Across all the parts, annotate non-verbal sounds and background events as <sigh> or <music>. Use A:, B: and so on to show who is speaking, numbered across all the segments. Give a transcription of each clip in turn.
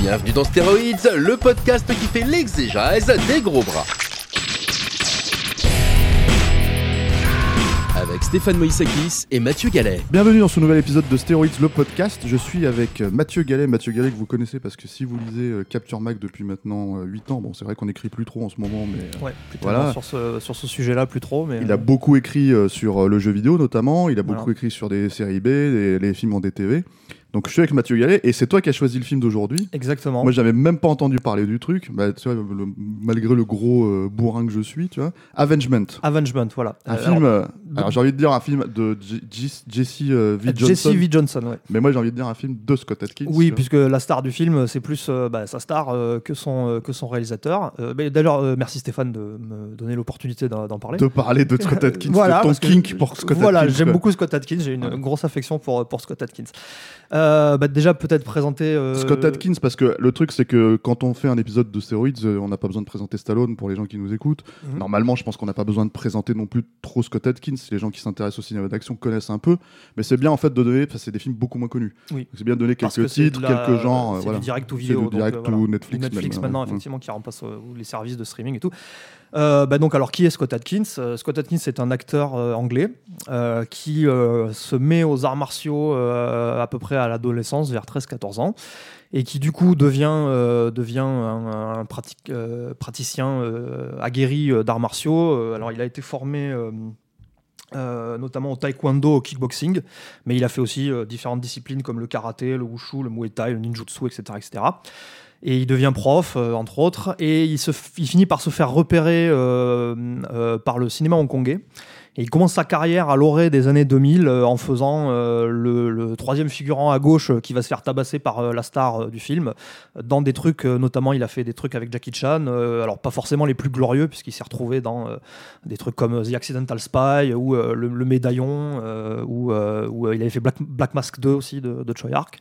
A: Bienvenue dans Stéroïdes, le podcast qui fait l'exégèse des gros bras. Avec Stéphane Moïsakis et Mathieu Gallet.
B: Bienvenue dans ce nouvel épisode de Stéroïdes, le podcast. Je suis avec euh, Mathieu Gallet. Mathieu Gallet que vous connaissez parce que si vous lisez euh, Capture Mac depuis maintenant euh, 8 ans, bon c'est vrai qu'on écrit plus trop en ce moment, mais euh,
C: Ouais, plutôt
B: Voilà.
C: sur ce, sur ce sujet-là, plus trop. Mais
B: il a beaucoup écrit euh, sur euh, le jeu vidéo notamment, il a
C: Voilà.
B: beaucoup écrit sur des séries B, les films en DTV. Donc je suis avec Mathieu Gallet et c'est toi qui as choisi le film d'aujourd'hui.
C: Exactement.
B: Moi j'avais même pas entendu parler du truc, bah, tu vois, le- malgré le gros euh, bourrin que je suis, tu vois. Avengement.
C: Avengement, voilà.
B: Un
C: Euh,
B: film,
C: alors,
B: euh, alors, j'ai envie de dire un film de J- J- Jesse euh, V. Johnson,
C: Jesse V. Johnson, ouais.
B: mais moi j'ai envie de dire un film de Scott Atkins.
C: Oui, puisque la star du film, c'est plus euh, bah, sa star euh, que, son, euh, que son réalisateur. D'ailleurs, merci Stéphane de me donner l'opportunité d'en parler.
B: de parler de Scott <laughs> Atkins,
C: Voilà,
B: de ton kink pour Scott
C: voilà,
B: Atkins.
C: j'aime
B: quoi.
C: beaucoup Scott Atkins, j'ai une
B: Ouais.
C: grosse affection pour, pour Scott Atkins. Euh, bah, déjà, peut-être présenter. euh,
B: Scott Atkins, parce que le truc, c'est que quand on fait un épisode de stéroïdes, euh, on n'a pas besoin de présenter Stallone pour les gens qui nous écoutent.
C: Mhm.
B: Normalement, je pense qu'on n'a pas besoin de présenter non plus trop Scott Atkins. Les gens qui s'intéressent au cinéma d'action connaissent un peu. Mais c'est bien, en fait, de donner. C'est des films beaucoup moins connus.
C: Oui.
B: Donc, C'est bien de donner quelques
C: que
B: titres,
C: la-
B: quelques genres.
C: C'est
B: voilà.
C: du direct ou
B: C'est
C: vidéo. donc,
B: direct
C: euh, voilà.
B: ou Netflix.
C: Netflix
B: même,
C: maintenant,
B: ouais.
C: effectivement, qui remplace les services de streaming et tout. Euh, bah donc, alors, qui est Scott Atkins? Euh, Scott Atkins est un acteur euh, anglais qui se met aux arts martiaux à peu près à l'adolescence, vers 13-14 ans, et qui du coup devient, un, praticien aguerri d'arts martiaux. Alors, il a été formé. notamment au taekwondo, au kickboxing, mais il a fait aussi différentes disciplines comme le karaté, le wushu, le muay thai, le ninjutsu, etc., etc. Et il devient prof, euh, entre autres, et il, se il finit par se faire repérer euh, euh, par le cinéma hongkongais. Et il commence sa carrière à l'orée des années 2000 euh, en faisant euh, le, le troisième figurant à gauche qui va se faire tabasser par la star du film. Dans des trucs, notamment, il a fait des trucs avec Jackie Chan. alors, pas forcément les plus glorieux, puisqu'il s'est retrouvé dans des trucs comme The Accidental Spy ou le, le Médaillon, ou il avait fait Black, Black Mask 2 aussi de, de Choi Ark.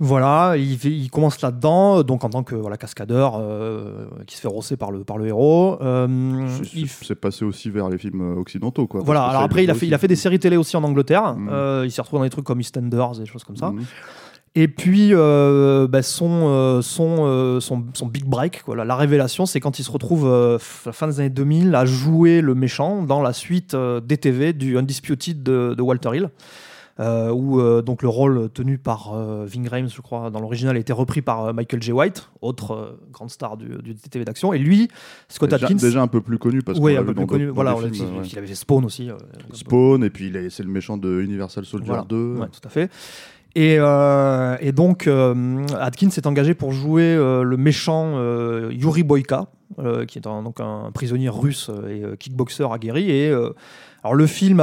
C: Voilà, il, commence là-dedans, donc en tant que voilà, cascadeur euh, qui se fait rosser par le, par le héros. Euh,
B: C'est- passé aussi vers les films euh, occidentaux. Quoi,
C: voilà, alors après, il a,
B: aussi.
C: fait, il a fait des séries télé aussi en Angleterre.
B: Mhm.
C: Euh, il s'est retrouvé dans des trucs comme EastEnders, des choses comme ça.
B: Mhm.
C: Et puis, euh, bah, son, euh, son, euh, son, son big break, quoi, la, la révélation, c'est quand il se retrouve, à la fin des années 2000, à jouer le méchant dans la suite DTV du Undisputed de, de Walter Hill. Euh, où euh, donc le rôle tenu par euh, Ving Rhames, je crois, dans l'original, a été repris par Michael J. White, autre grande star du, du DTV d'action. Et lui, Scott
B: Déjà,
C: Atkins,
B: déjà un peu plus connu parce qu'on
C: un peu plus connu. Voilà, on dit,
B: ouais.
C: il avait fait Spawn aussi.
B: Spawn, et puis c'est le méchant de Universal Soldier
C: Voilà.
B: 2.
C: Ouais, tout à fait. Et, euh, et donc, euh, Atkins s'est engagé pour jouer euh, le méchant Yuri Boyka, qui est un, donc un prisonnier russe et kickboxer aguerri. Et alors le film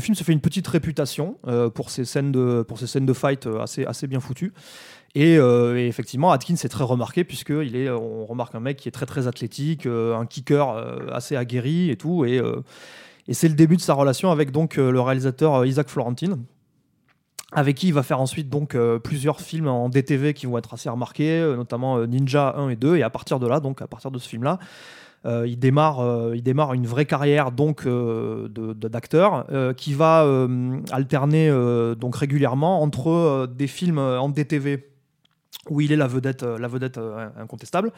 C: film se fait une petite réputation euh, pour ses scènes de fight euh, assez bien foutues. Et, euh, et effectivement, Atkins est très remarqué puisque il est, on remarque un mec qui est très très athlétique, un kicker assez aguerri et tout. Et, c'est le début de sa relation avec donc le réalisateur Isaac Florentine, avec qui il va faire ensuite donc plusieurs films en DTV qui vont être assez remarqués, notamment Ninja 1 et 2. Et à partir de là, donc à partir de ce film-là, euh, il, démarre, euh, il démarre une vraie carrière donc euh, d'acteur qui va alterner donc régulièrement entre des films en DTV où il est la vedette, la vedette incontestable.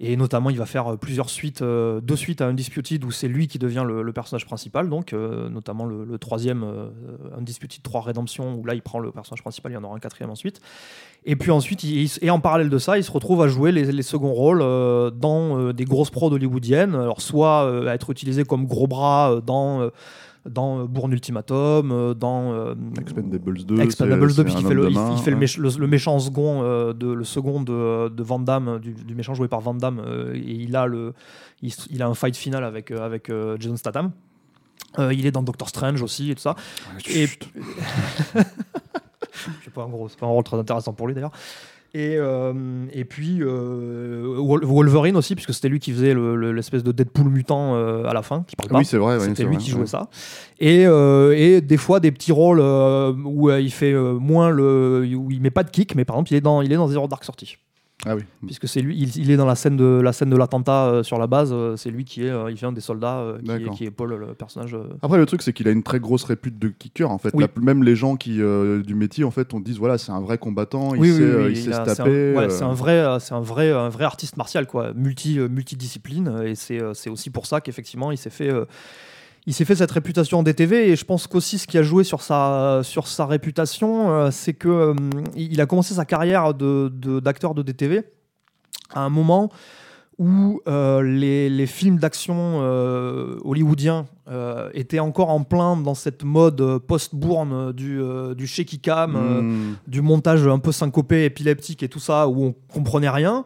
C: Et notamment, il va faire euh, plusieurs suites, euh, deux suites à Undisputed où c'est lui qui devient le, personnage principal, donc euh, notamment le, troisième euh, Undisputed 3 Rédemption où là il prend le personnage principal, il y en aura un quatrième ensuite. Et puis ensuite, et en parallèle de ça, il se retrouve à jouer les, les seconds rôles dans des grosses prods hollywoodiennes, alors soit à être utilisé comme gros bras dans dans euh, Bourne Ultimatum, euh, dans
B: Expendables 2.
C: Expendables
B: c'est-
C: 2,
B: c'est
C: puisqu'il
B: un
C: fait, le, il, il fait le,
B: ouais.
C: méch- le- le méchant second, euh, de, le second de, de Van Damme, du, du méchant joué par Van Damme, et il a, le, il, il a un fight final avec, avec Jason Statham. Il est dans Doctor Strange aussi et tout ça. Et-
B: Chut. <laughs>
C: Je sais pas, en gros, c'est pas un rôle très intéressant pour lui d'ailleurs. Et, euh, et puis euh, Wol- Wolverine aussi, puisque c'était lui qui faisait le- le- l'espèce de Deadpool mutant euh, à la fin, qui parle pas.
B: oui, c'est vrai.
C: C'était lui
B: vrai,
C: qui
B: ouais.
C: jouait ça. Et, euh, et des fois, des petits rôles euh, où il fait moins le. où il met pas de kick, mais par exemple, il est dans, il est dans Zero Dark Sortie.
B: Ah oui.
C: Puisque c'est lui, il, il est dans la scène de la scène de l'attentat euh, sur la base. euh, c'est lui qui est, euh, il un des soldats qui, est, qui est Paul, le personnage.
B: Après, le truc, c'est qu'il a une très grosse répute de kicker. En fait,
C: Oui.
B: La- même les gens qui du métier, en fait, on dit voilà, c'est un vrai combattant. Il
C: Oui,
B: sait, il sait
C: il
B: se
C: a- c'est un-
B: taper.
C: ouais, c'est un vrai, c'est un vrai, un vrai artiste martial quoi, multi, multidiscipline. Et c'est, c'est aussi pour ça qu'effectivement, il s'est fait. Il s'est fait cette réputation en DTV et je pense qu'aussi ce qui a joué sur sa, sur sa réputation, euh, c'est que euh, il a commencé sa carrière de, de- d'acteur de DTV à un moment où euh, les, les films d'action euh, hollywoodiens euh, étaient encore en plein dans cette mode post-bourne du, du shaky cam,
B: hmm,
C: du montage un peu syncopé, épileptique et tout ça, où on comprenait rien.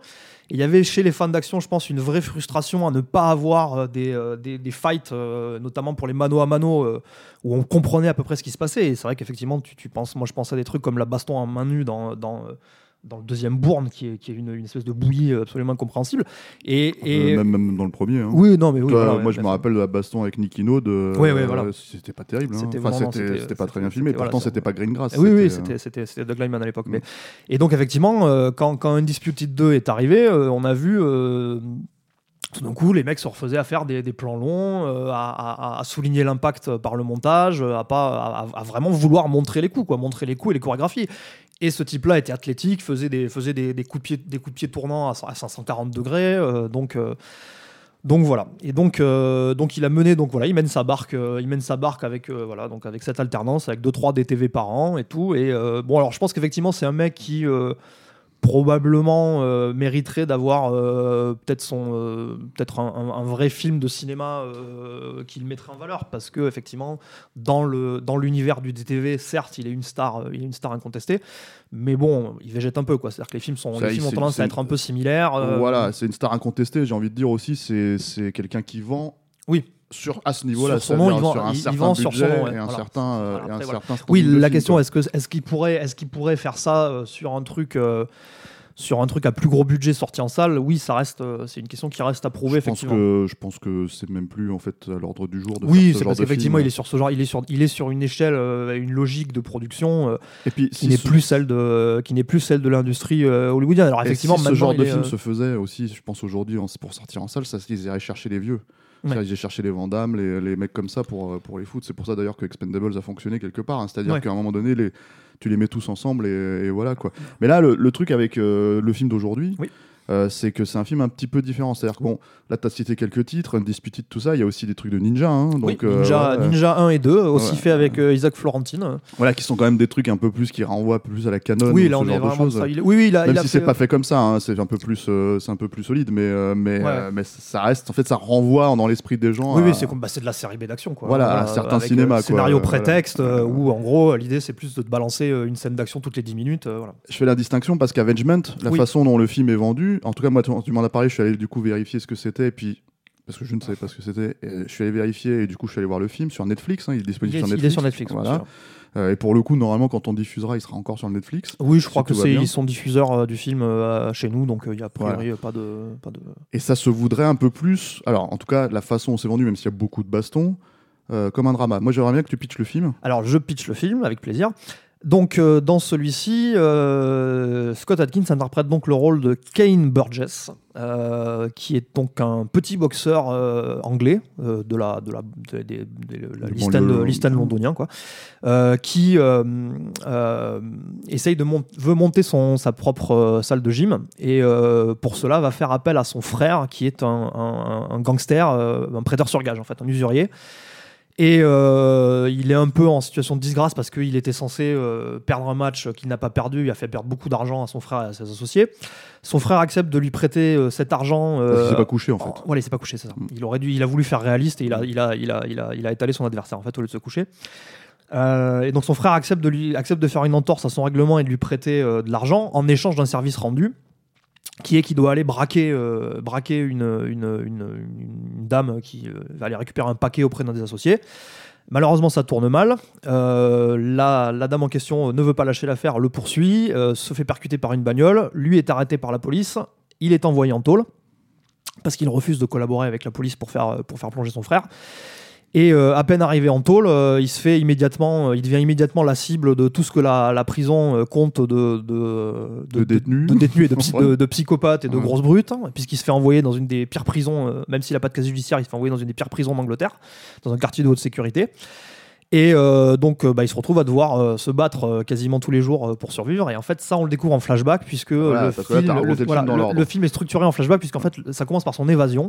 C: Il y avait chez les fans d'action, je pense, une vraie frustration à ne pas avoir euh, des, euh, des, fights, euh, notamment pour les mano à mano, où on comprenait à peu près ce qui se passait. Et c'est vrai qu'effectivement, moi je pense à des trucs comme la baston en main nue dans, dans le deuxième bourne, qui est, qui est une, une espèce de bouillie euh, absolument incompréhensible. Et, et...
B: euh, même, même dans le premier. hein.
C: oui, non, mais oui.
B: Toi,
C: voilà, ouais,
B: moi, je me rappelle de la baston avec Nicky Node. euh,
C: Ouais, ouais, voilà.
B: C'était pas terrible. hein.
C: C'était
B: Enfin, pas très bien filmé. Pourtant, c'était pas green grass.
C: Oui, oui,
B: euh,
C: c'était c'était c'était Doug Liman à l'époque.
B: Mm.
C: Mais et donc effectivement, euh, quand quand Undisputed 2 est arrivé, euh, on a vu. euh, tout d'un coup, les mecs se refaisaient à faire des, des plans longs, euh, à, à- à souligner l'impact par le montage, à, pas, à, à vraiment vouloir montrer les coups, quoi, montrer les coups et les chorégraphies. Et ce type-là était athlétique, faisait des, faisait des, des coups, de pied, des tournants à, à 540 degrés. euh, donc, euh, donc voilà. Et donc, euh, donc il a mené, donc voilà, il mène sa barque, il mène sa barque avec, voilà, donc avec cette alternance, avec 2-3 DTV par an et tout. Et bon, alors je pense qu'effectivement, c'est un mec qui probablement euh, mériterait d'avoir euh, peut-être son, euh, peut-être un, un- un vrai film de cinéma qui le mettrait en valeur, parce que effectivement, dans le dans l'univers du DTV, certes, il est une star, il est une star incontestée, mais bon, il végète un peu, quoi. C'est-à-dire que les films sont,
B: Ça,
C: les films ont tendance à être un peu similaires.
B: Voilà, c'est une star incontestée. J'ai envie de dire aussi, c'est c'est quelqu'un qui vend.
C: Oui.
B: Sur, à ce niveau-là,
C: Sur nom,
B: sur un certain budget
C: nom, ouais,
B: et un
C: voilà.
B: certain, euh,
C: Voilà,
B: et un
C: voilà.
B: certain
C: Oui, la question est-ce que est-ce qu'il pourrait est-ce qu'il pourrait faire ça euh, sur un truc euh, sur un truc à plus gros budget sorti en salle? Oui, ça reste c'est une question qui reste à prouver
B: je pense
C: effectivement.
B: que je pense que c'est même plus en fait à l'ordre du jour de
C: Oui,
B: ce
C: c'est parce qu'effectivement, il est sur ce genre, il est sur, il est sur une échelle, une logique de production
B: et puis
C: qui
B: si
C: n'est
B: ce-
C: plus celle de, qui n'est plus celle de l'industrie hollywoodienne. Alors
B: et
C: effectivement,
B: si ce genre de film se faisait aussi, je pense aujourd'hui pour sortir en salle, ça ils iraient chercher les vieux.
C: Ouais.
B: Iraient chercher les Van Damme, les, les mecs comme ça pour, euh, pour les foot. C'est pour ça d'ailleurs que Expendables a fonctionné quelque part. hein. C'est-à-dire
C: Ouais.
B: qu'à un moment donné, les, tu les mets tous ensemble et, et voilà quoi. Mais là, le, le truc avec euh, le film d'aujourd'hui,
C: Oui.
B: Euh, c'est que c'est un film un petit peu différent. C'est-à-dire bon, là, tu as cité quelques titres, Undisputed, tout ça. Il y a aussi des trucs de ninja. hein. donc, euh,
C: Ninja. Ninja 1 et 2, aussi
B: Ouais.
C: fait avec euh, Isaac Florentine.
B: Voilà, qui sont quand même des trucs un peu plus qui renvoient plus à la canon.
C: oui,
B: ou
C: là
B: ce
C: on est vraiment. ça. Il- Oui, oui, il a,
B: Même
C: il a
B: si
C: fait-
B: c'est pas fait comme ça, hein, c'est un peu plus, c'est un peu plus solide, mais mais
C: Ouais.
B: mais ça reste, en fait, ça renvoie dans l'esprit des gens.
C: Oui,
B: à-
C: oui, c'est comme- bah, c'est de la série B d'action. Quoi.
B: Voilà, un certain
C: avec,
B: cinéma,
C: euh,
B: quoi.
C: Scénario
B: Voilà.
C: prétexte, où en gros, l'idée c'est plus de te balancer une scène d'action toutes les 10 minutes. voilà.
B: Je fais la distinction parce qu'Avengement, la façon dont le film est vendu, en tout cas moi tu, m'en as parlé, je suis allé du coup vérifier ce que c'était, et puis parce que je ne savais pas ce que c'était, je suis allé vérifier et du coup je suis allé voir le film sur Netflix, hein, il est
C: Il
B: disponible
C: est,
B: sur
C: il
B: Netflix.
C: est sur Netflix.
B: Voilà. Euh, et pour le coup, normalement quand on diffusera, il sera encore sur Netflix.
C: Oui, je crois que c'est sont diffuseurs euh, du film euh, chez nous, donc euh, il y a a priori pas de pas de.
B: Et ça se voudrait un peu plus, alors en tout cas la façon dont c'est vendu, même s'il y a beaucoup de bastons, comme un drama. Moi j'aimerais bien que tu pitches le film.
C: Alors je pitch le film avec plaisir. Donc euh, dans celui-ci, euh, Scott Adkins interprète donc le rôle de Kane Burgess, euh, qui est donc un petit boxeur anglais de la de la, de- de- de- la
B: De
C: East
B: banlieue.
C: End- l'East End londonien quoi, qui essaye de veut monter son sa propre salle de gym et pour cela va faire appel à son frère qui est un, un- un gangster, un prêteur sur gage en fait, un usurier. Et euh, il est un peu en situation de disgrâce parce qu'il était censé euh, perdre un match qu'il n'a pas perdu. Il a fait perdre beaucoup d'argent à son frère et à ses associés. Son frère accepte de lui prêter euh, cet argent. Euh,
B: s'est pas couché en fait.
C: Voilà, il s'est pas couché, c'est ça.
B: Mm.
C: Il aurait dû, il a voulu faire réaliste et il a, il a, il a, il a, il a étalé son adversaire en fait au lieu de se coucher. Euh, et donc son frère accepte de lui, accepte de faire une entorse à son règlement et de lui prêter de l'argent en échange d'un service rendu. Qui est qu'il doit aller braquer, euh, braquer une, une, une- dame qui euh, va aller récupérer un paquet auprès d'un des associés. Malheureusement, ça tourne mal. Euh, la, la dame en question ne veut pas lâcher l'affaire, le poursuit, se fait percuter par une bagnole. Lui est arrêté par la police. Il est envoyé en tôle parce qu'il refuse de collaborer avec la police pour faire, pour faire plonger son frère. Et euh, à peine arrivé en tôle, euh, il se fait immédiatement, euh, il devient immédiatement la cible de tout ce que la, la prison euh, compte de, de,
B: De détenus.
C: de détenus et de, psy- <laughs> de- de psychopathes et de
B: Ouais.
C: grosses brutes, hein, puisqu'il se fait envoyer dans une des pires prisons, euh, même s'il n'a pas de casier judiciaire, il se fait envoyer dans une des pires prisons d'Angleterre, dans un quartier de haute sécurité. Et euh, donc, euh, bah, il se retrouve à devoir euh, se battre quasiment tous les jours pour survivre. Et en fait, ça, on le découvre en flashback, puisque
B: Voilà,
C: le,
B: là,
C: film,
B: t'as
C: le-
B: remonté le
C: voilà,
B: film dans
C: le-
B: l'ordre.
C: le film est structuré en flashback, puisqu'en fait, ça commence par son évasion.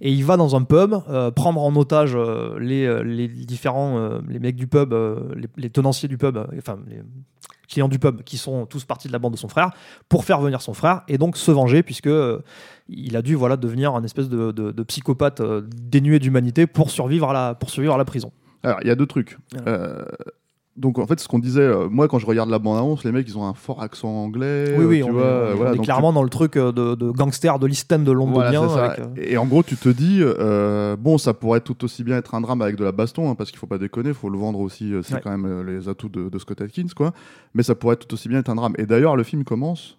C: Et il va dans un pub, prendre en otage les, les différents les mecs du pub, les, les tenanciers du pub, enfin les clients du pub, qui sont tous partis de la bande de son frère, pour faire venir son frère et donc se venger, puisque euh, il a dû voilà devenir un espèce de, de- de psychopathe euh, dénué d'humanité pour survivre à la pour survivre à la prison.
B: Alors, il y a deux trucs. Euh, donc, en fait, ce qu'on disait, euh, moi, quand je regarde la bande-annonce, les mecs, ils ont un fort accent anglais.
C: oui, oui,
B: tu
C: on,
B: vois,
C: est,
B: euh,
C: on
B: voilà,
C: est
B: donc
C: clairement dans le truc euh, de, de gangster de l'East de
B: voilà,
C: londonien. avec,
B: Et en gros, tu te dis, bon, ça pourrait tout aussi bien être un drame avec de la baston, hein, parce qu'il faut pas déconner, faut le vendre aussi, c'est
C: Ouais.
B: quand même les atouts de, de Scott Atkins, quoi. Mais ça pourrait tout aussi bien être un drame. Et d'ailleurs, le film commence.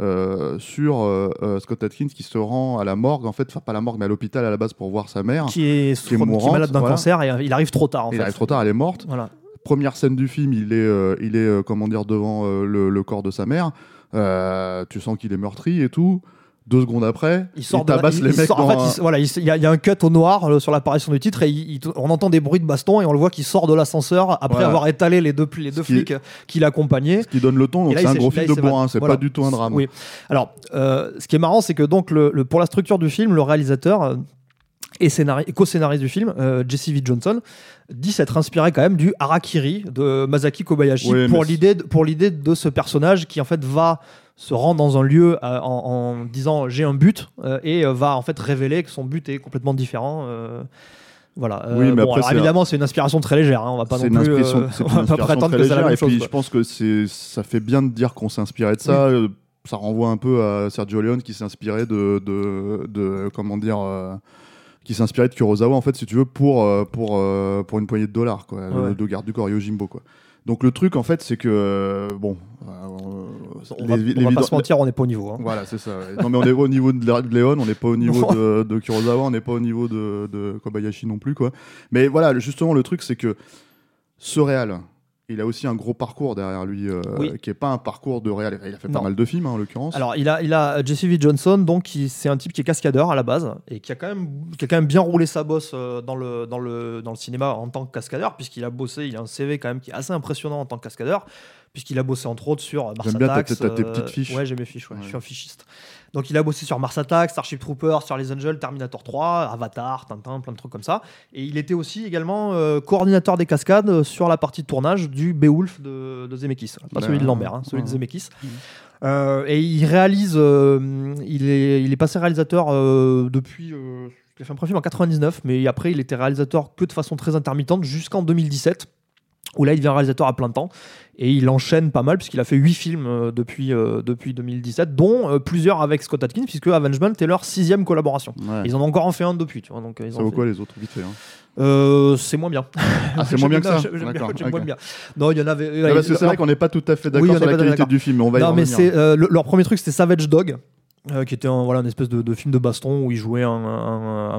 B: Euh, sur euh, euh, Scott Atkins qui se rend à la morgue, en fait, enfin pas à la morgue, mais à l'hôpital à la base pour voir sa mère.
C: qui est,
B: qui est
C: qui est
B: mourante,
C: malade d'un
B: voilà.
C: cancer et il arrive trop tard en
B: il
C: fait.
B: arrive trop tard, elle est morte.
C: Voilà.
B: première scène du film, il est, euh, il est comment dire, devant le, le corps de sa mère. Tu sens qu'il est meurtri et tout. Deux secondes après,
C: Il sort de la-
B: tabasse
C: il-
B: les
C: il
B: mecs
C: sort-
B: dans
C: en fait,
B: un-
C: il- voilà, il, il y, a- il un cut au noir sur l'apparition du titre et il- il- on entend des bruits de baston et on le voit qu'il sort de l'ascenseur après
B: Voilà.
C: avoir étalé les deux, les deux
B: Ce qui-
C: flics qui l'accompagnaient.
B: ce qui donne le ton. Donc c'est
C: il
B: un gros film
C: il
B: de bourrin, c'est
C: Voilà.
B: pas du tout un drame.
C: Oui. Alors, euh, ce qui est marrant, c'est que donc le, le- pour la structure du film, le réalisateur euh, et, scénari- et co-scénariste du film, euh, Jesse V. Johnson, dit s'être inspiré quand même du harakiri de Masaki Kobayashi
B: Oui,
C: pour l'idée de- pour l'idée de ce personnage qui en fait va se rend dans un lieu euh, en, en disant j'ai un but euh, et euh, va en fait révéler que son but est complètement différent. voilà.
B: Oui, mais
C: bon,
B: après,
C: alors, évidemment, c'est une inspiration très légère. hein, on va pas non plus. euh, <laughs> on va pas prétendre que c'est la même
B: Et
C: chose.
B: puis
C: quoi.
B: je pense que c'est, ça fait bien de dire qu'on s'est inspiré de ça. Ça renvoie un peu à Sergio Leone qui s'est inspiré de, de, de- comment dire, euh, qui inspiré de Kurosawa en fait, si tu veux, pour euh, pour euh, pour une poignée de dollars, quoi,
C: Ouais.
B: le, de garde du corps Yojimbo, quoi. Donc le truc en fait, c'est que euh, bon,
C: On va,
B: les-
C: on va pas se mentir, on n'est pas au niveau. hein.
B: Voilà, c'est ça. ouais. Non, mais on est au niveau de Lé- de Léon, on n'est pas au niveau de, de Kurosawa, on n'est pas au niveau de, de Kobayashi non plus, quoi. Mais voilà, justement, le truc, c'est que ce réal, il a aussi un gros parcours derrière lui, euh,
C: Oui.
B: qui est pas un parcours de réal. Il a fait
C: Non.
B: pas mal de films, hein, en l'occurrence.
C: Alors, il a, il a Jesse V. Johnson, donc qui- c'est un type qui est cascadeur à la base et qui a quand même, qui a quand même bien roulé sa bosse euh, dans le, dans le, dans le cinéma en tant que cascadeur, puisqu'il a bossé, il a un CV quand même qui est assez impressionnant en tant que cascadeur, puisqu'il a bossé entre autres sur Mars
B: J'aime bien ta-
C: Attacks.
B: ta- tes
C: euh,
B: petites fiches.
C: Ouais, j'ai mes fiches, ouais,
B: Ouais.
C: je suis un fichiste. Donc, il a bossé sur Mars Attacks, Starship Troopers, sur les Angels, Terminator 3, Avatar, Tintin, plein de trucs comme ça. Et il était aussi également euh, coordinateur des cascades sur la partie de tournage du Beowulf de, de Zemeckis. Pas celui de. Lambert, hein, celui de. Zemeckis. Euh, et il réalise, euh, il, est, il est passé réalisateur depuis. il a fait un premier film en 99, mais après il était réalisateur que de façon très intermittente jusqu'en 2017, où là il devient réalisateur à plein temps. Et il enchaîne pas mal, puisqu'il a fait 8 films euh, depuis, euh, depuis 2017, dont euh, plusieurs avec Scott Atkins, puisque Avengement est leur sixième collaboration.
B: Ouais.
C: Ils en ont encore en fait un depuis, tu vois. Donc, euh, ils
B: Ça
C: ont
B: vaut
C: fait-
B: quoi les autres, vite fait hein?
C: Euh, c'est moins bien.
B: Ah, c'est <laughs> moins bien que ça?
C: bien, moins bien. Non, il y en avait.
B: Ah, Parce que c'est vrai qu'on n'est pas tout à fait d'accord
C: Oui,
B: sur la qualité du film, mais on va y
C: non, mais c'est euh, le- leur premier truc, c'était Savage Dog. Euh, qui était un, voilà, une espèce de, de film de baston où il jouait un,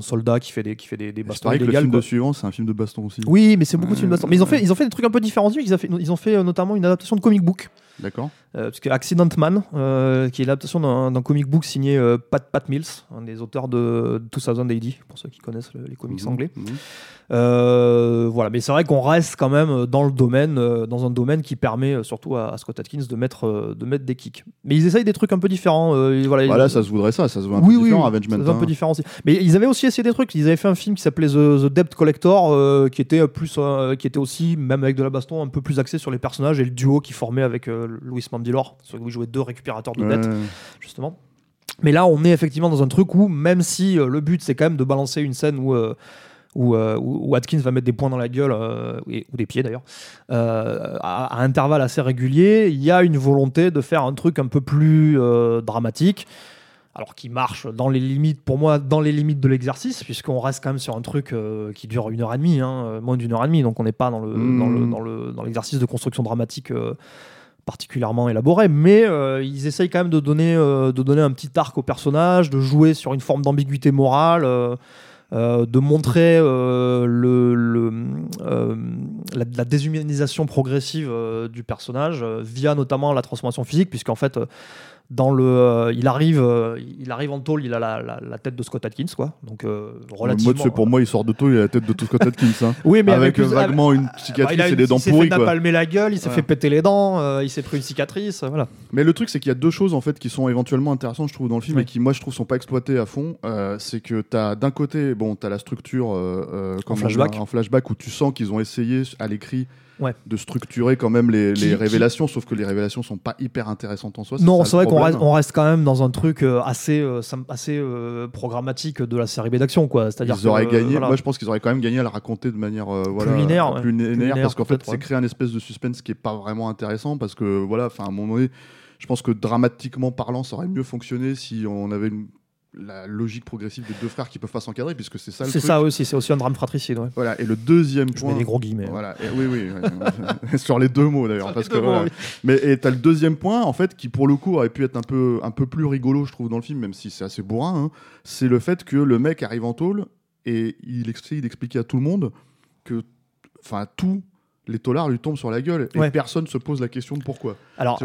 C: soldat qui fait des, qui fait des, des bastons
B: que le
C: illégales,
B: film
C: quoi.
B: de suivant, c'est un film de baston aussi.
C: Oui, mais c'est beaucoup de films de baston. Mais ils ont, fait, ils ont fait des trucs un peu différents. Ils ont fait, ils ont fait euh, notamment une adaptation de comic book.
B: D'accord
C: Euh, parce que Accident Man, euh, qui est l'adaptation d'un comic book signé euh, Pat, Pat Mills, un des auteurs de 2000 AD, pour ceux qui connaissent le- les comics
B: Mhm,
C: anglais.
B: mhm.
C: Voilà, mais c'est vrai qu'on reste quand même dans le domaine, dans un domaine qui permet surtout à, à Scott Atkins de mettre, de mettre des kicks. Mais ils essayent des trucs un peu différents. voilà,
B: Bah
C: ils-
B: ça se voudrait ça, ça se voit un
C: oui,
B: peu
C: oui,
B: différent,
C: oui,
B: Avengement.
C: un peu
B: hein.
C: différent aussi. Mais ils avaient aussi essayé des trucs. Ils avaient fait un film qui s'appelait The, The Debt Collector, qui était plus, qui était aussi, même avec de la baston, un peu plus axé sur les personnages et le duo qui formait avec Louis Mandylor, sur où il jouait deux récupérateurs de
B: Ouais.
C: dettes justement. Mais là, on est effectivement dans un truc où, même si euh, le but c'est quand même de balancer une scène où, euh, où, euh, où- Atkins va mettre des points dans la gueule, euh, et- ou des pieds d'ailleurs, euh, à, à intervalles assez réguliers. Il y a une volonté de faire un truc un peu plus dramatique. Alors qui marche dans les limites, pour moi, dans les limites de l'exercice, puisqu'on reste quand même sur un truc qui dure une heure et demie, hein, moins d'une heure et demie, donc on n'est pas dans le
B: Mmh.
C: dans le- dans le- dans l'exercice de construction dramatique particulièrement élaboré, mais euh, ils essayent quand même de donner, euh, de donner un petit arc au personnage, de jouer sur une forme d'ambiguïté morale, euh, de montrer la, la déshumanisation progressive du personnage via notamment la transformation physique, puisqu'en fait, dans le, euh, il arrive, euh, il arrive en tôle, il a la, la- la tête de Scott Atkins, quoi. Donc euh, relativement.
B: Sais, pour moi, il sort de tôt, il a la tête de tout Scott Atkins. hein. <laughs>
C: oui, mais
B: avec
C: une-
B: vaguement une
C: bah,
B: cicatrice et des dents
C: il s'est
B: pourries.
C: fait
B: quoi.
C: napalmer la gueule, il s'est
B: Ouais.
C: fait péter les dents, euh, il s'est pris une cicatrice, voilà.
B: Mais le truc, c'est qu'il y a deux choses en fait qui sont éventuellement intéressantes, je trouve, dans le film
C: Oui.
B: et qui, moi, je trouve, sont pas exploitées à fond. Euh, c'est que tu as d'un côté, bon, tu as la structure euh, euh, comment
C: flashback.
B: en flashback où tu sens qu'ils ont essayé à l'écrit
C: Ouais.
B: de structurer quand même les,
C: Qui-
B: les
C: qui-
B: révélations, sauf que les révélations sont pas hyper intéressantes en soi.
C: Non, c'est vrai qu'on reste, on reste quand même dans un truc euh, assez, euh, assez euh, programmatique de la série B d'action, quoi. C'est-à-dire
B: Ils auraient
C: que,
B: gagné.
C: voilà.
B: Moi, je pense qu'ils auraient quand même gagné à le raconter de manière euh, voilà,
C: linéaire, ouais.
B: plus linéaire,
C: linéaire,
B: parce qu'en fait, c'est créer un espèce de suspense qui est pas vraiment intéressant, parce que voilà, à un moment donné, je pense que dramatiquement parlant, ça aurait mieux fonctionné si on avait une- la logique progressive des deux frères qui peuvent pas s'encadrer, puisque c'est ça le
C: C'est ça aussi, c'est aussi un drame fratricide. Ouais.
B: Voilà. Et le deuxième
C: Je
B: point.
C: mets des gros guillemets.
B: Voilà, et oui, oui, ouais. <laughs> sur les deux mots d'ailleurs, parce que
C: mots, oui.
B: Mais et t'as le deuxième point en fait qui pour le coup aurait pu être un peu un peu plus rigolo, je trouve, dans le film, même si c'est assez bourrin. hein. C'est le fait que le mec arrive en tôle et il essaie d'expliquer à tout le monde que, enfin, tous les taulards lui tombent sur la gueule et
C: Ouais.
B: personne se pose la question de pourquoi.
C: Alors,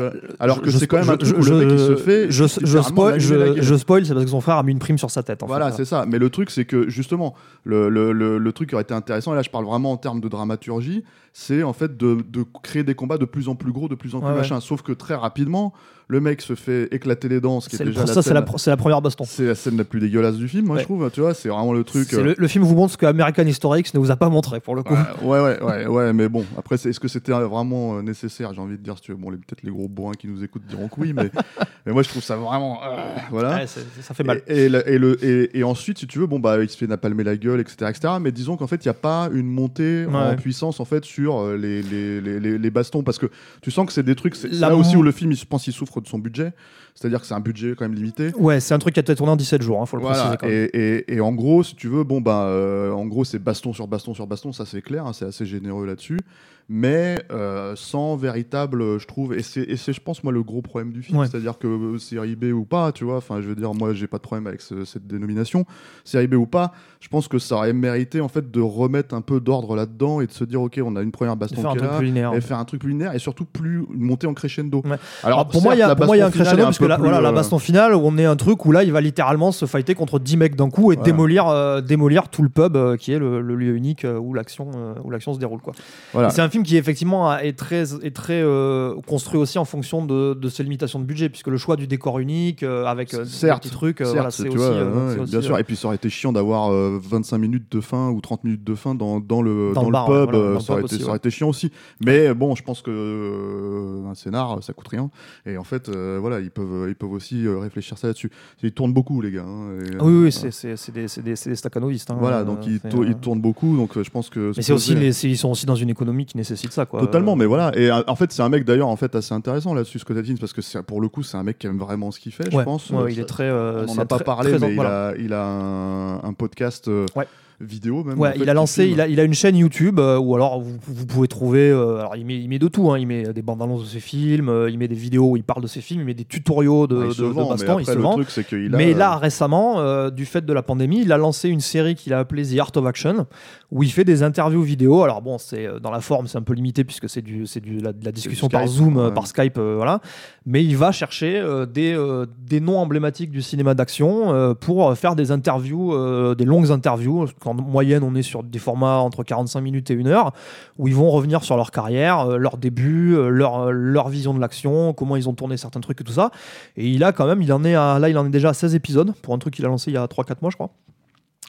B: que c'est quand même un truc où
C: je-
B: le mec il se fait.
C: Je, je, spoil, je, c'est parce que son frère a mis une prime sur sa tête. En
B: Voilà, c'est ça. Mais le truc, c'est que justement, le, le, le, le truc qui aurait été intéressant, et là je parle vraiment en termes de dramaturgie, c'est en fait de, de créer des combats de plus en plus gros, de plus en plus
C: Ouais, ouais.
B: machin. Sauf que très rapidement, le mec se fait éclater les dents, ce qui est,
C: C'est le-
B: déjà la
C: ça, c'est la, première baston.
B: c'est la scène la plus dégueulasse du film, moi
C: Ouais.
B: je trouve. Tu vois, c'est vraiment le truc. Euh,
C: le, le film vous montre ce que American History X ne vous a pas montré pour le coup.
B: Ouais, ouais, ouais, ouais, mais bon, après, est-ce que c'était vraiment euh, nécessaire J'ai envie de dire, si tu veux, bon, peut-être les gros bourrins qui nous écoutent diront que oui, mais, <laughs> mais moi je trouve ça vraiment. euh, voilà.
C: Ouais, ça fait mal.
B: Et, et le- et le- et- et ensuite, si tu veux, bon, bah, il se fait napalmer la gueule, etc. etc. mais disons qu'en fait, il n'y a pas une montée en puissance en fait, sur euh, les, les, les, bastons. Parce que tu sens que c'est des trucs. C'est là aussi où le film, il, je pense, il souffre de son budget. C'est-à-dire que c'est un budget quand même limité.
C: Ouais, c'est un truc qui a été tourné en 17 jours, hein, faut le
B: Voilà,
C: préciser quand même.
B: et, et- et en gros, si tu veux, bon, bah, euh, en gros, c'est baston sur baston sur baston, ça c'est clair, hein, c'est assez généreux là-dessus, mais euh, sans véritable, je trouve, et c'est, je pense, moi, le gros problème du film,
C: Ouais.
B: c'est-à-dire que euh, série B ou pas, tu vois, enfin, je veux dire, moi, j'ai pas de problème avec ce- cette dénomination, série B ou pas, je pense que ça aurait mérité, en fait, de remettre un peu d'ordre là-dedans et de se dire, ok, on a une première baston
C: faire un
B: qui est
C: truc
B: là,
C: plus linéaire.
B: et faire un truc plus linéaire, et surtout plus monter en crescendo.
C: Ouais.
B: Alors,
C: Alors, pour moi, il y
B: certes,
C: a,
B: la
C: pour moi, il y a un crescendo parce que voilà, la
B: euh,
C: baston finale, on est un truc où là, il va littéralement se fighter contre 10 mecs d'un coup et
B: Voilà.
C: démolir, euh, démolir tout le pub qui est le, le lieu unique où l'action où l'action se déroule. Quoi.
B: Voilà.
C: C'est un film qui effectivement est très, est très euh, construit aussi en fonction de, de ses limitations de budget, puisque le choix du décor unique euh, avec euh, des petits trucs, voilà, c'est aussi,
B: ouais,
C: aussi,
B: bien sûr. Et puis ça aurait été chiant d'avoir euh, 25 minutes de fin ou 30 minutes de fin dans, dans le,
C: Dans
B: dans
C: le bar,
B: pub.
C: voilà, dans
B: ça, aurait
C: pub
B: été,
C: aussi,
B: ça aurait été chiant aussi. Mais bon, je pense que un scénar, ça coûte rien. Et en fait, voilà, ils peuvent, ils peuvent aussi réfléchir ça là-dessus. Ils tournent beaucoup, les gars. hein, et,
C: Oui, oui, c'est des, des, des staccanovistes. hein,
B: Voilà, donc ils, ils tournent beaucoup. Donc je pense que.
C: Mais c'est aussi, les- ils sont aussi dans une économie qui nécessite ça. Quoi.
B: Totalement, mais voilà. Et en fait, c'est un mec d'ailleurs en fait assez intéressant là-dessus, Scott Adkins, parce que pour le coup, c'est un mec qui aime vraiment ce qu'il fait,
C: ouais,
B: je pense.
C: ouais, il est très. euh,
B: on n'en a pas
C: très-
B: parlé,
C: très-
B: mais il,
C: voilà.
B: a, il a un, un podcast euh,
C: Ouais.
B: vidéo même.
C: Ouais,
B: en fait,
C: il a lancé, il a, il a une chaîne YouTube euh, où alors vous, vous pouvez trouver, euh, alors il met, il met de tout, hein, il met des bandes annonces de ses films, euh, il met des vidéos où il parle de ses films, il met des tutoriaux de,
B: Ouais, il
C: de,
B: se
C: de
B: vend, mais
C: baston, il
B: après,
C: se
B: le
C: vend.
B: truc, a,
C: Mais là, récemment, euh, du fait de la pandémie, il a lancé une série qu'il a appelée The Art of Action, où il fait des interviews vidéo. Alors bon, c'est euh, dans la forme, c'est un peu limité puisque c'est du, c'est du, la, de la discussion par
B: Skype,
C: Zoom, euh,
B: ouais.
C: par Skype, euh, voilà. Mais il va chercher euh, des, euh, des noms emblématiques du cinéma d'action pour faire des interviews, des longues interviews. En moyenne, on est sur des formats entre 45 minutes et une heure, où ils vont revenir sur leur carrière, leur début, leur, leur vision de l'action, comment ils ont tourné certains trucs et tout ça. Et il a quand même, il en est à, là, il en est déjà à 16 épisodes pour un truc qu'il a lancé il y a 3-4 mois, je crois.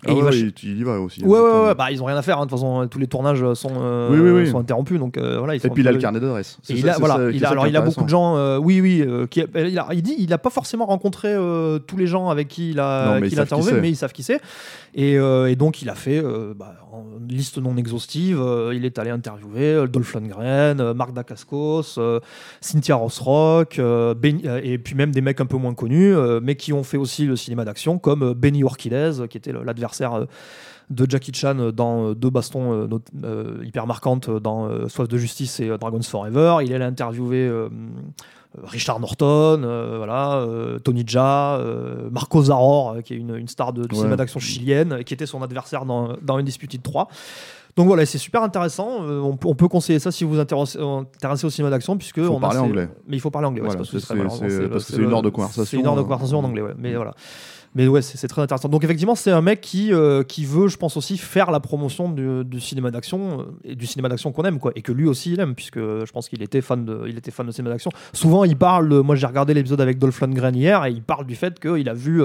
B: Ah
C: il
B: ouais, il, il y va aussi.
C: Ouais, ouais,
B: Exactement.
C: ouais, bah ils ont rien à faire. hein. De toute façon, tous les tournages sont, euh,
B: Oui, oui, oui.
C: sont interrompus. Donc euh, voilà, ils
B: Et puis il a le carnet d'adresse.
C: Et il a, voilà,
B: ça-
C: il
B: c'est
C: a,
B: ça
C: alors il a beaucoup de gens, euh, oui, oui, euh, qui, il, a, dit, il a pas forcément rencontré euh, tous les gens avec qui il a, interviewé, mais ils savent qui c'est. Et, euh, et donc il a fait euh, bah, en liste non exhaustive. euh, il est allé interviewer euh, Dolph Lundgren, euh, Mark Dacascos, euh, Cynthia euh, euh, et puis même des mecs un peu moins connus, euh, mais qui ont fait aussi le cinéma d'action, comme euh, Benny Urquidez, qui était le- l'adversaire. euh, de Jackie Chan dans euh, deux bastons euh, euh, hyper marquantes dans euh, Soif de justice et euh, Dragons Forever. Il allait interviewer euh, euh, Richard Norton, euh, voilà, euh, Tony Jaa, euh, Marco Zaror, euh, qui est une, une star de,
B: Ouais.
C: cinéma d'action chilienne, euh, qui était son adversaire dans, dans Undisputed 3. Donc voilà, c'est super intéressant. Euh, on, peut- on peut conseiller ça si vous vous intéressez, euh, intéressez au cinéma d'action, puisque
B: Faut
C: on
B: parler anglais.
C: Mais il faut parler anglais.
B: Voilà,
C: parce que
B: c'est- une heure de conversation,
C: C'est une heure de
B: euh,
C: conversation en anglais, ouais. Mais voilà. Mais ouais, c'est très intéressant. Donc effectivement, c'est un mec qui, euh, veut, je pense aussi, faire la promotion du, cinéma d'action euh, et du cinéma d'action qu'on aime, quoi, et que lui aussi il aime, puisque je pense qu'il était fan de, il était fan cinéma d'action. Souvent, il parle. moi, j'ai regardé l'épisode avec Dolph Lundgren hier, et il parle du fait qu'il a vu.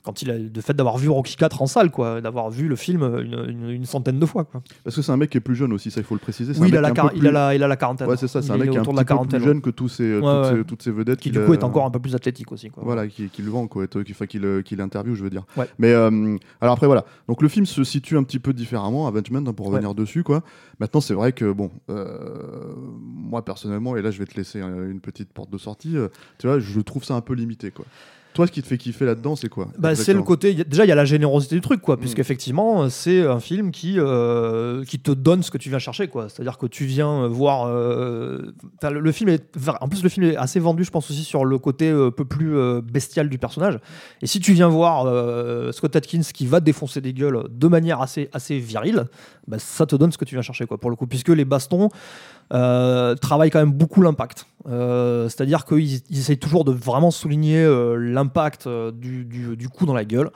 C: Euh, quand il a le fait d'avoir vu Rocky 4 en salle quoi d'avoir vu le film une, une- une centaine de fois quoi.
B: Parce que c'est un mec qui est plus jeune aussi, ça il faut le préciser.
C: oui il a, la il, a il a quarantaine
B: Ouais, c'est ça, c'est un mec qui est un petit
C: de
B: peu plus jeune que tous ces, toutes,
C: Ouais,
B: ces,
C: ouais.
B: toutes ces vedettes.
C: qui du coup est encore un peu plus athlétique aussi quoi.
B: Voilà, qui, qui le vend, quoi, qui, enfin, qui, le, qui l'interview, je veux dire.
C: Ouais.
B: Mais euh, alors après, voilà. Donc le film se situe un petit peu différemment, Avengement, hein, pour revenir dessus, quoi. Maintenant, c'est vrai que, bon, euh, moi personnellement, et là je vais te laisser euh, une petite porte de sortie, euh, tu vois, je trouve ça un peu limité, quoi. Toi, ce qui te fait kiffer là-dedans, c'est quoi
C: Bah, c'est le côté. y a- Déjà, il y a la générosité du truc, quoi,
B: Mm.
C: puisqu'effectivement, c'est un film qui, euh, qui te donne ce que tu viens chercher, quoi. C'est-à-dire que tu viens voir. euh, enfin, le, le film est. En plus, le film est assez vendu, je pense aussi, sur le côté euh, un peu plus euh, bestial du personnage. Et si tu viens voir euh, Scott Atkins qui va défoncer des gueules de manière assez, assez virile, bah, ça te donne ce que tu viens chercher, quoi, pour le coup, puisque les bastons. euh, travaillent quand même beaucoup l'impact. Euh, C'est-à-dire qu'ils ils essayent toujours de vraiment souligner euh, l'impact euh, du, du, du coup dans la gueule.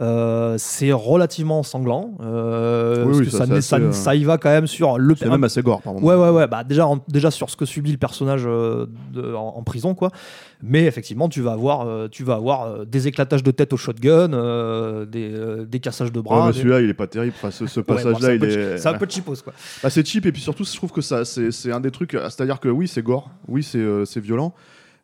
C: Euh, c'est relativement sanglant. euh,
B: Oui,
C: parce
B: oui,
C: que
B: ça,
C: y va quand même sur le
B: C'est même assez gore, par moment.
C: Ouais, ouais, ouais. Bah, déjà, en- déjà sur ce que subit le personnage de- en, en prison, quoi. Mais effectivement, tu vas avoir, tu vas avoir des éclatages de tête au shotgun, des, des cassages de
B: Ouais,
C: bras.
B: mais
C: des-
B: celui-là, il est pas terrible. Enfin, ce, ce
C: Ouais, bon,
B: passage-là, il est.
C: C'est un peu cheapos, quoi.
B: Bah, c'est cheap et puis surtout je trouve que ça c'est c'est un des trucs c'est-à-dire que oui c'est gore oui c'est c'est violent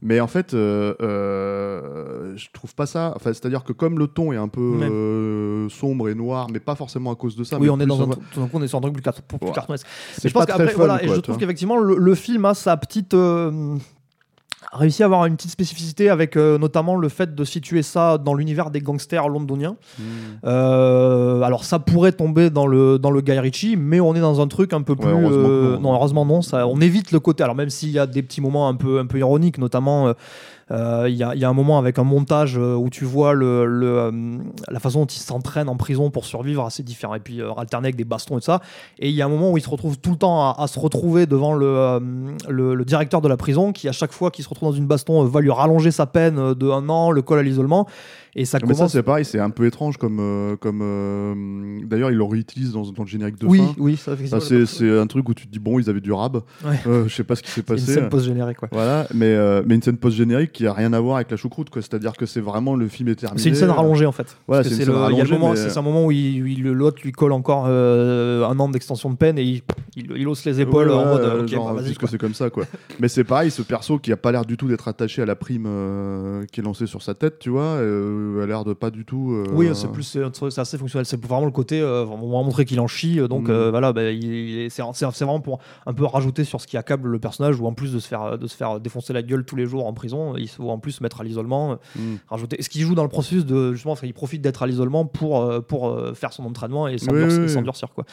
B: mais en fait euh, euh, je trouve pas ça enfin c'est-à-dire que comme le ton est un peu euh, sombre et noir mais pas forcément à cause de ça
C: oui,
B: mais
C: on est dans un, on est sur un truc plus, car- plus
B: Ouais.
C: Mais je pense qu'après, voilà, et je trouve qu'effectivement, le, le film a sa petite. Réussi à avoir une petite spécificité avec euh, notamment le fait de situer ça dans l'univers des gangsters londoniens.
B: Hmm.
C: Euh, alors ça pourrait tomber dans le dans le Guy Ritchie, mais on est dans un truc un peu plus.
B: heureusement
C: euh,
B: non.
C: non, heureusement non. Ça, on évite le côté. Alors même s'il y a des petits moments un peu un peu ironiques, notamment. Euh, Il y, a, un moment avec un montage euh, où tu vois le, euh, la façon dont il s'entraîne en prison pour survivre assez différent et puis alterner avec des bastons et tout ça. Et il y a un moment où il se retrouve tout le temps à, se retrouver devant le, directeur de la prison qui, à chaque fois qu'il se retrouve dans une baston, va lui rallonger sa peine de un an, le colle à l'isolement. Et ça
B: mais ça
C: commence.
B: c'est pareil c'est un peu étrange comme euh, comme euh, d'ailleurs ils le réutilisent dans, dans le générique de
C: oui,
B: fin
C: oui, ça,
B: Ça,
C: effectivement.
B: c'est un truc où tu te dis bon ils avaient du rab
C: Ouais.
B: Euh, je sais pas ce qui s'est <laughs>
C: C'est une
B: passé
C: scène post-générique, quoi.
B: voilà mais mais une scène post générique qui a rien à voir avec la choucroute quoi c'est à dire que c'est vraiment le film est terminé
C: C'est une scène rallongée en fait.
B: Voilà, c'est
C: le- moment-
B: mais-
C: un moment où, l'autre lui colle encore un an d'extension de peine et il, il, il hausse les épaules
B: Ouais,
C: en mode euh, ok,
B: genre,
C: bah, vas-y.
B: puisque
C: quoi.
B: c'est comme ça quoi. <laughs> Mais c'est pareil, ce perso qui a pas l'air du tout d'être attaché à la prime euh, qui est lancée sur sa tête, tu vois, euh, a l'air de pas du tout. euh,
C: Oui, c'est plus c'est assez fonctionnel. C'est vraiment le côté, euh, on va montrer qu'il en chie. euh, Donc
B: Mm.
C: euh, voilà, bah, c'est vraiment pour un peu rajouter sur ce qui accable le personnage, ou en plus de se faire de se faire défoncer la gueule tous les jours en prison, il se voit en plus se mettre à l'isolement, euh,
B: Mm.
C: rajouter. Ce qui joue dans le processus de justement, il profite d'être à l'isolement pour euh, pour euh, faire son entraînement et s'endurcir
B: Oui,
C: quoi.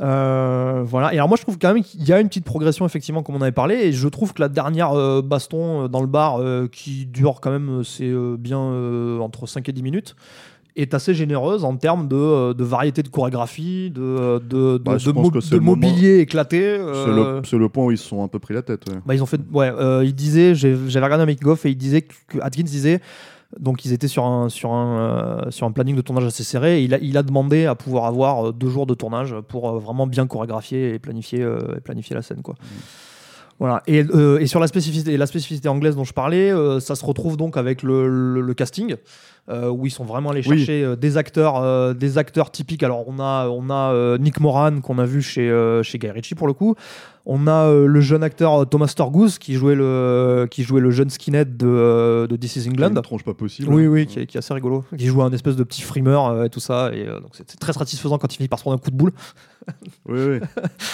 C: Euh, voilà. Et alors moi je trouve quand même qu'il y a une petite progression effectivement comme on avait parlé et je trouve que la dernière euh, baston euh, dans le bar euh, qui dure quand même c'est bien entre 5 et 10 minutes est assez généreuse en termes de, de variété de chorégraphie, de, de, de,
B: Bah,
C: de mo- de
B: moment-
C: mobilier éclaté.
B: C'est
C: euh,
B: le, c'est le point où ils se sont un peu pris la tête. ouais.
C: bah, ils ont fait, ouais, euh, il disait, j'ai- j'avais regardé un making of et il disait que, que Atkins disait, donc ils étaient euh, sur un planning de tournage assez serré. Il a demandé à pouvoir avoir euh, deux jours de tournage pour euh, vraiment bien chorégraphier et planifier et planifier la scène quoi. Voilà. Et, euh, et sur la spécificité, la spécificité anglaise dont je parlais, euh, ça se retrouve donc avec le, le- le casting, euh, où ils sont vraiment allés chercher des acteurs, des acteurs typiques. Alors on a, on a Nick Moran qu'on a vu chez chez Guy Ritchie pour le coup. On a le jeune acteur Thomas Torgoose qui jouait le qui jouait le jeune skinhead de, de This Is
B: Une
C: England.
B: tronche pas possible.
C: Oui, oui, qui est, qui est assez rigolo. Qui joue un espèce de petit frimeur et tout ça. Et donc c'est c'est très satisfaisant quand il finit par se prendre un coup de boule. <laughs>
B: Oui, oui.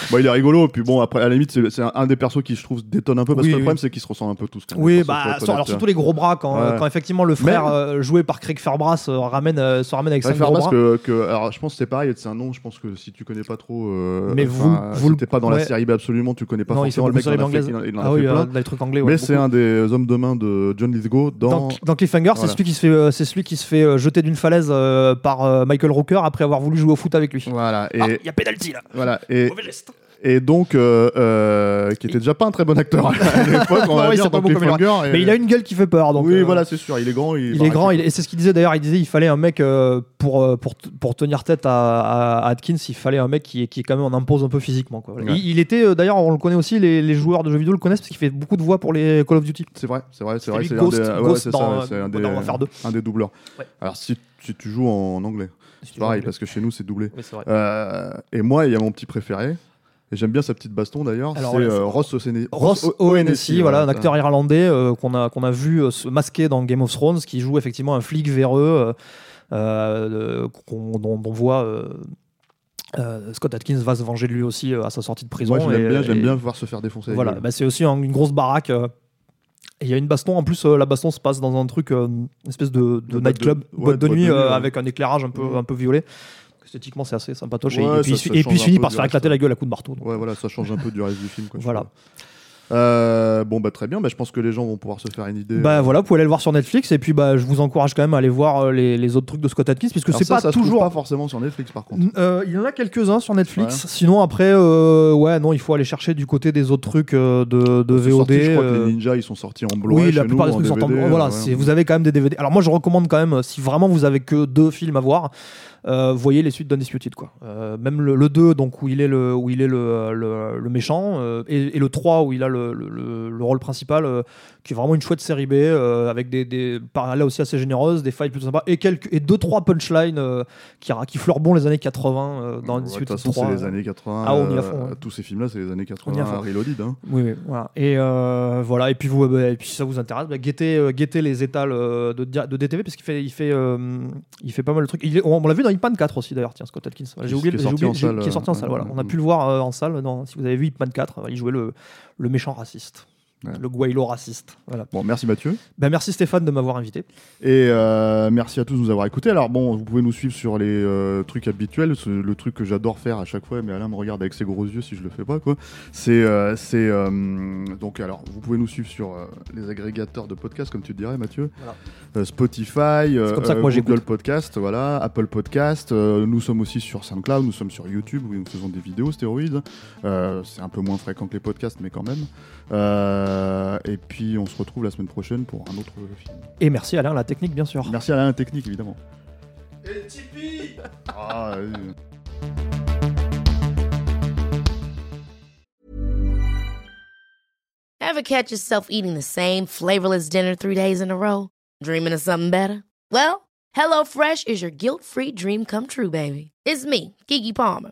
B: bon, il est rigolo. Puis bon, après, à la limite, c'est un, un des persos qui, je trouve, détonne un peu parce
C: Oui,
B: que le problème, c'est qu'ils se ressemblent un peu tous. quand
C: Oui, bah, sur- alors surtout les gros bras quand,
B: Ouais.
C: quand effectivement le frère
B: Même-
C: euh, joué par Craig Fairbrass euh, ramène, euh, se ramène avec
B: Ouais, faire
C: gros bras.
B: que, que- alors je pense que c'est pareil, c'est un nom, je pense que si tu connais pas trop,
C: Mais vous- vous
B: si t'es pas dans la série B absolument, tu connais pas
C: non,
B: forcément le mec,
C: les Ah trucs anglais.
B: mais c'est un des hommes de main de John Lithgow dans.
C: Dans, Cliffhanger, c'est celui qui se fait, jeter d'une falaise par Michael Rooker après avoir voulu jouer au foot avec lui.
B: Voilà,
C: Ah, il y a penalty là.
B: voilà, et,
C: Mauvais geste.
B: et donc, euh, euh, qui était déjà pas un très bon acteur <laughs> à l'époque, on
C: Non,
B: va
C: il
B: dire,
C: s'est pas
B: dans
C: beaucoup
B: Cliffhanger. et-
C: Mais il a une gueule qui fait peur. Donc,
B: oui,
C: euh,
B: voilà, c'est sûr, il est grand. Il,
C: Il est grand, il- et c'est ce qu'il disait d'ailleurs. Il disait il fallait un mec euh, pour, pour, pour tenir tête à, Atkins. Il fallait un mec qui, qui quand même en impose un peu physiquement. Quoi. Voilà.
B: Ouais.
C: Il, il était euh, d'ailleurs, on le connaît aussi, les, les joueurs de jeux vidéo le connaissent parce qu'il fait beaucoup de voix pour les Call of Duty.
B: C'est vrai, c'est vrai, c'est vrai. C'est un des, ouais, un des,
C: Warfare 2.
B: un des doubleurs.
C: Ouais.
B: Alors si, si tu joues en anglais, c'est pareil parce que chez nous c'est doublé.
C: Oui, c'est vrai.
B: Euh, et moi, il y a mon petit préféré. Et j'aime bien sa petite baston d'ailleurs. C'est euh, Ross
C: Ross O'Hennessy, voilà, un acteur irlandais euh, qu'on a, qu'on a vu euh, se masquer dans Game of Thrones, qui joue effectivement un flic véreux, dont, on voit euh, Scott Atkins va se venger de lui aussi euh, à sa sortie de prison.
B: Moi, bien, j'aime
C: et-
B: bien voir se faire défoncer.
C: Voilà, bah, c'est aussi un- une grosse baraque. euh, et il y a une baston, en plus, euh, la baston se passe dans un truc, euh, une espèce de, de
B: De boîte
C: nightclub,
B: de- ouais,
C: boîte de
B: boîte
C: nuit, euh,
B: ouais.
C: avec un éclairage un peu,
B: Mhm.
C: un peu violet. Esthétiquement, c'est assez sympatoche. et- puis,
B: ça-
C: il se-
B: ça
C: et puis
B: change
C: il
B: un
C: finit par se faire éclater la gueule à coups de marteau. donc.
B: Ouais, voilà, ça change un peu du reste du film. Quoi,
C: Voilà.
B: Euh, bon, bah très bien. Bah, je pense que les gens vont pouvoir se faire une idée.
C: Bah voilà, vous pouvez aller le voir sur Netflix et puis bah je vous encourage quand même à aller voir euh, les, les autres trucs de Scott Atkins puisque c'est pas
B: ça se
C: toujours.
B: pas forcément sur Netflix par contre.
C: Euh, il y en a quelques-uns sur Netflix.
B: Ouais.
C: Sinon après, euh, ouais non, il faut aller chercher du côté des autres trucs euh, de, de VOD.
B: sorti, je crois que
C: euh,
B: les ninjas ils sont sortis en Blu-ray.
C: Oui, la plupart des trucs
B: en
C: sont en
B: DVD,
C: Voilà,
B: ouais.
C: vous avez quand même des DVD. Alors moi, je recommande quand même, si vraiment vous avez que deux films à voir, euh, voyez les suites d'Undisputed. Quoi. Euh, même le, le 2, donc, où il est le, où il est le, le, le méchant, euh, et, et le 3, où il a le, le- le- le rôle principal, euh, qui est vraiment une chouette série B, avec des, des par là aussi assez généreuses, des fights plutôt sympas, et, quelques, et deux, trois punchlines qui, qui fleurent bon les années 80 euh, dans
B: Ouais, De toute
C: Undisputed
B: façon,
C: 3.
B: c'est les années 80.
C: Ah, on y à fond, ouais.
B: Tous ces films-là, c'est les années
C: On y est à
B: 80
C: fond.
B: Reloaded. Hein.
C: Oui, oui, voilà. Et voilà. Et puis vous, bah, et puis si ça vous intéresse, bah, guettez, guettez les étals de, de DTV parce qu'il fait, il fait, il fait pas mal de trucs. Il est- on, on l'a vu dans Hitman 4 aussi d'ailleurs. Tiens, Scott Atkins. J'ai oublié,
B: qui est sorti
C: oublié-
B: en salle,
C: qui est sorti en salle. Voilà. On a
B: ouais.
C: pu le voir euh, en salle. Si vous avez vu Hitman 4, il jouait le, le méchant raciste,
B: Ouais.
C: le Guaylo raciste. Voilà.
B: Bon, merci Mathieu.
C: Ben, merci Stéphane de m'avoir invité.
B: Et euh, merci à tous de nous avoir écoutés. Alors bon, vous pouvez nous suivre sur les euh, trucs habituels. Le truc que j'adore faire à chaque fois, mais Alain me regarde avec ses gros yeux si je le fais pas quoi. C'est euh, c'est donc alors vous pouvez nous suivre sur les agrégateurs de podcasts comme tu dirais Mathieu,
C: Voilà.
B: Spotify,
C: comme ça que moi,
B: Google. Podcast, voilà, Apple Podcast. Nous sommes aussi sur SoundCloud, nous sommes sur YouTube où nous faisons des vidéos stéroïdes. C'est un peu moins fréquent que les podcasts, mais quand même. Euh, et puis on se retrouve la semaine prochaine pour un autre film.
C: Et merci Alain, la technique bien sûr.
B: Merci à la technique, évidemment. Et Tipeee <laughs> ah, oui.
D: Ever catch yourself eating the same flavorless dinner three days in a row? Dreaming of something better? Well, HelloFresh is your guilt free dream come true, baby. It's me, Kiki Palmer.